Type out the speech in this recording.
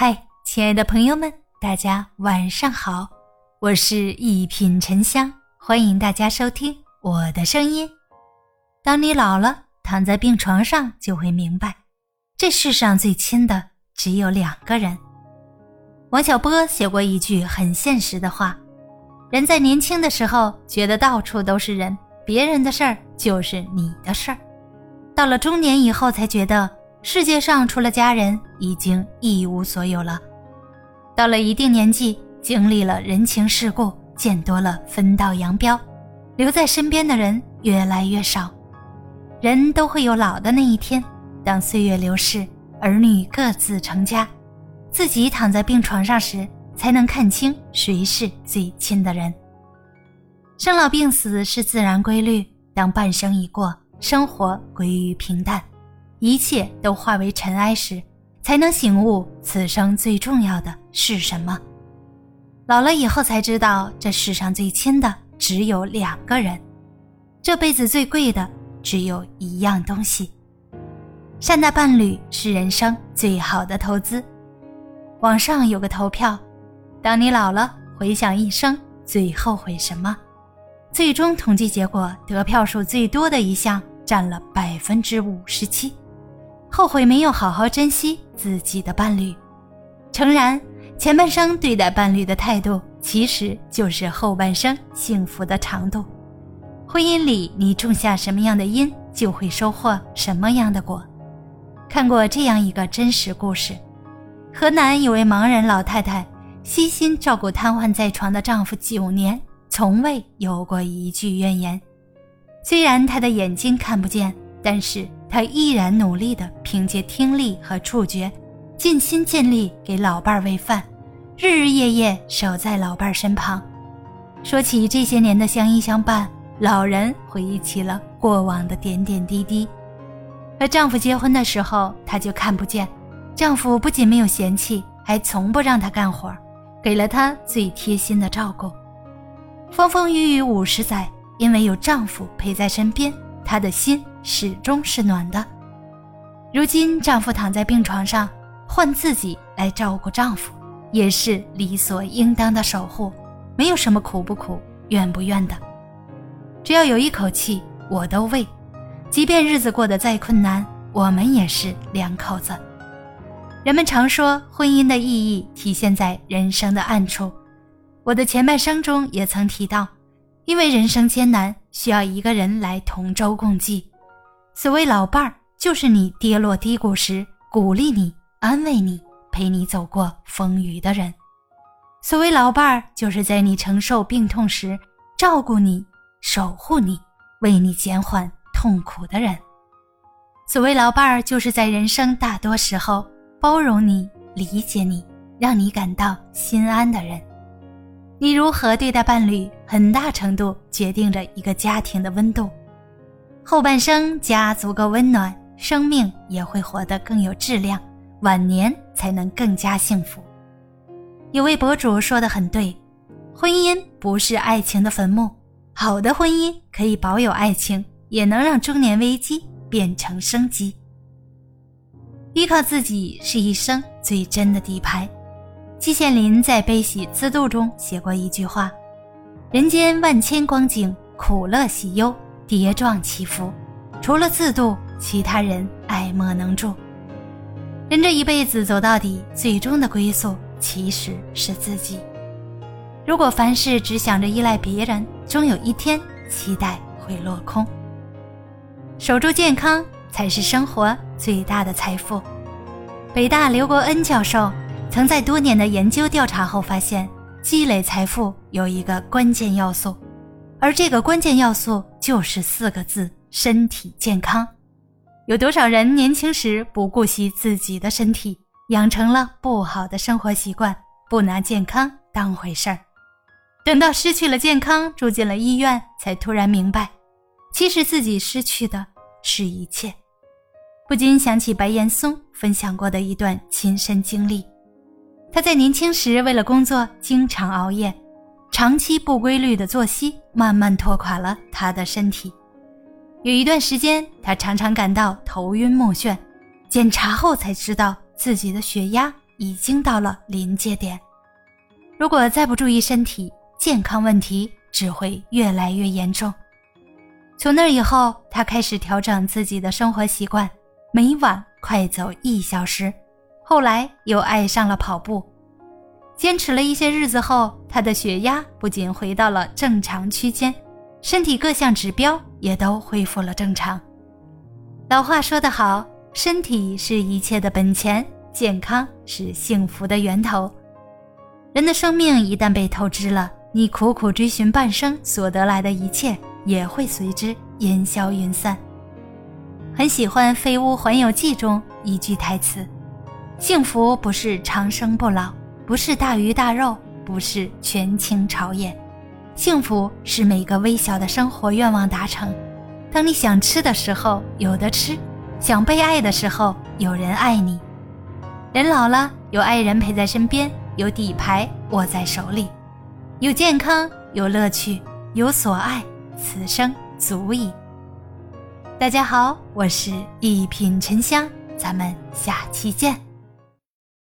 嗨，亲爱的朋友们，大家晚上好，我是一品沉香，欢迎大家收听我的声音。当你老了，躺在病床上，就会明白，这世上最亲的只有两个人。王小波写过一句很现实的话：人在年轻的时候觉得到处都是人，别人的事儿就是你的事儿；到了中年以后，才觉得。世界上除了家人，已经一无所有了。到了一定年纪，经历了人情世故，见多了分道扬镳，留在身边的人越来越少。人都会有老的那一天，当岁月流逝，儿女各自成家，自己躺在病床上时，才能看清谁是最亲的人。生老病死是自然规律，当半生已过，生活归于平淡。一切都化为尘埃时，才能醒悟此生最重要的是什么。老了以后才知道，这世上最亲的只有两个人，这辈子最贵的只有一样东西。善待伴侣是人生最好的投资。网上有个投票：当你老了，回想一生最后悔什么？最终统计结果，得票数最多的一项占了百分之五十七。后悔没有好好珍惜自己的伴侣。诚然，前半生对待伴侣的态度，其实就是后半生幸福的长度。婚姻里，你种下什么样的因，就会收获什么样的果。看过这样一个真实故事：河南有位盲人老太太，悉心照顾瘫痪在床的丈夫九年，从未有过一句怨言。虽然她的眼睛看不见，但是。他依然努力地凭借听力和触觉，尽心尽力给老伴儿喂饭，日日夜夜守在老伴儿身旁。说起这些年的相依相伴，老人回忆起了过往的点点滴滴。和丈夫结婚的时候，她就看不见，丈夫不仅没有嫌弃，还从不让她干活，给了她最贴心的照顾。风风雨雨五十载，因为有丈夫陪在身边，她的心。始终是暖的。如今丈夫躺在病床上，换自己来照顾丈夫，也是理所应当的守护，没有什么苦不苦、怨不怨的。只要有一口气，我都喂。即便日子过得再困难，我们也是两口子。人们常说，婚姻的意义体现在人生的暗处。我的前半生中也曾提到，因为人生艰难，需要一个人来同舟共济。所谓老伴儿，就是你跌落低谷时鼓励你、安慰你、陪你走过风雨的人；所谓老伴儿，就是在你承受病痛时照顾你、守护你、为你减缓痛苦的人；所谓老伴儿，就是在人生大多时候包容你、理解你、让你感到心安的人。你如何对待伴侣，很大程度决定着一个家庭的温度。后半生家足够温暖，生命也会活得更有质量，晚年才能更加幸福。有位博主说的很对，婚姻不是爱情的坟墓，好的婚姻可以保有爱情，也能让中年危机变成生机。依靠自己是一生最真的底牌。季羡林在《悲喜自度》中写过一句话：“人间万千光景，苦乐喜忧。”跌撞起伏，除了自渡，其他人爱莫能助。人这一辈子走到底，最终的归宿其实是自己。如果凡事只想着依赖别人，终有一天期待会落空。守住健康才是生活最大的财富。北大刘国恩教授曾在多年的研究调查后发现，积累财富有一个关键要素。而这个关键要素就是四个字：身体健康。有多少人年轻时不顾惜自己的身体，养成了不好的生活习惯，不拿健康当回事儿？等到失去了健康，住进了医院，才突然明白，其实自己失去的是一切。不禁想起白岩松分享过的一段亲身经历：他在年轻时为了工作，经常熬夜。长期不规律的作息慢慢拖垮了他的身体。有一段时间，他常常感到头晕目眩，检查后才知道自己的血压已经到了临界点。如果再不注意身体健康问题，只会越来越严重。从那以后，他开始调整自己的生活习惯，每晚快走一小时。后来又爱上了跑步，坚持了一些日子后，他的血压不仅回到了正常区间，身体各项指标也都恢复了正常。老话说得好，身体是一切的本钱，健康是幸福的源头。人的生命一旦被透支了，你苦苦追寻半生所得来的一切，也会随之烟消云散。很喜欢《飞屋环游记》中一句台词。幸福不是长生不老，不是大鱼大肉，不是权倾朝野，幸福是每个微小的生活愿望达成。当你想吃的时候有得吃，想被爱的时候有人爱你。人老了，有爱人陪在身边，有底牌握在手里，有健康，有乐趣，有所爱，此生足矣。大家好，我是一品沉香，咱们下期见。